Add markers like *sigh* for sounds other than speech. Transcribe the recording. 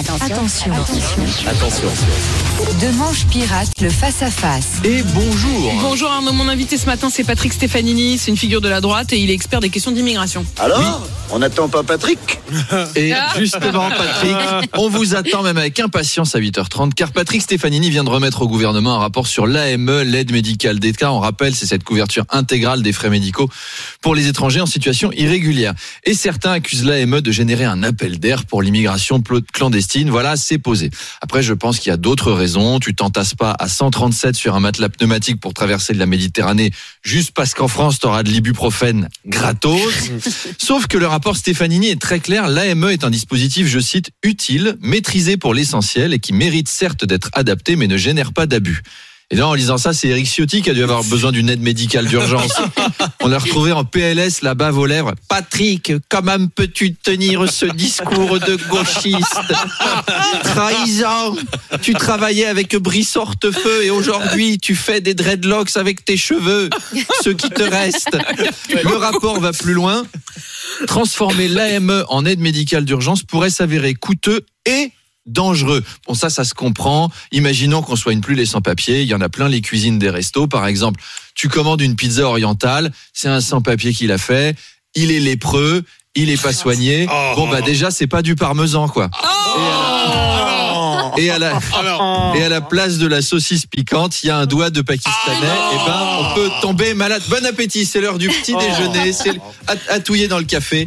Attention. Attention. De manche pirate, le face-à-face. Et bonjour Bonjour Arnaud, mon invité ce matin c'est Patrick Stefanini, c'est une figure de la droite et il est expert des questions d'immigration. Alors On n'attend pas Patrick *laughs* Et justement Patrick, on vous attend même avec impatience à 8h30 car Patrick Stefanini vient de remettre au gouvernement un rapport sur l'AME, l'aide médicale d'État. On rappelle, c'est cette couverture intégrale des frais médicaux pour les étrangers en situation irrégulière. Et certains accusent l'AME de générer un appel d'air pour l'immigration pl- Voilà, c'est posé. Après, je pense qu'il y a d'autres raisons. Tu t'entasses pas à 137 sur un matelas pneumatique pour traverser de la Méditerranée juste parce qu'en France, tu auras de l'ibuprofène gratos. *laughs* Sauf que le rapport Stefanini est très clair. L'AME est un dispositif, je cite, utile, maîtrisé pour l'essentiel et qui mérite certes d'être adapté, mais ne génère pas d'abus. Et là, en lisant ça, c'est Eric Ciotti qui a dû avoir besoin d'une aide médicale d'urgence. *laughs* On l'a retrouvé en PLS, la bave aux lèvres. Patrick, comment peux-tu tenir ce discours de gauchiste Trahison Tu travaillais avec Brice Hortefeux et aujourd'hui, tu fais des dreadlocks avec tes cheveux, ceux qui te restent. Le rapport va plus loin. Transformer l'AME en aide médicale d'urgence pourrait s'avérer coûteux et dangereux. Bon, ça, ça se comprend. Imaginons qu'on soigne plus les sans-papiers. Il y en a plein les cuisines des restos. Par exemple, tu commandes une pizza orientale. C'est un sans-papier qui l'a fait. Il est lépreux. Il est pas soigné. Bon, bah, déjà, c'est pas du parmesan, quoi. Et à la, et à la place de la saucisse piquante, il y a un doigt de pakistanais. et ben, on peut tomber malade. Bon appétit, c'est l'heure du petit déjeuner. C'est touiller dans le café.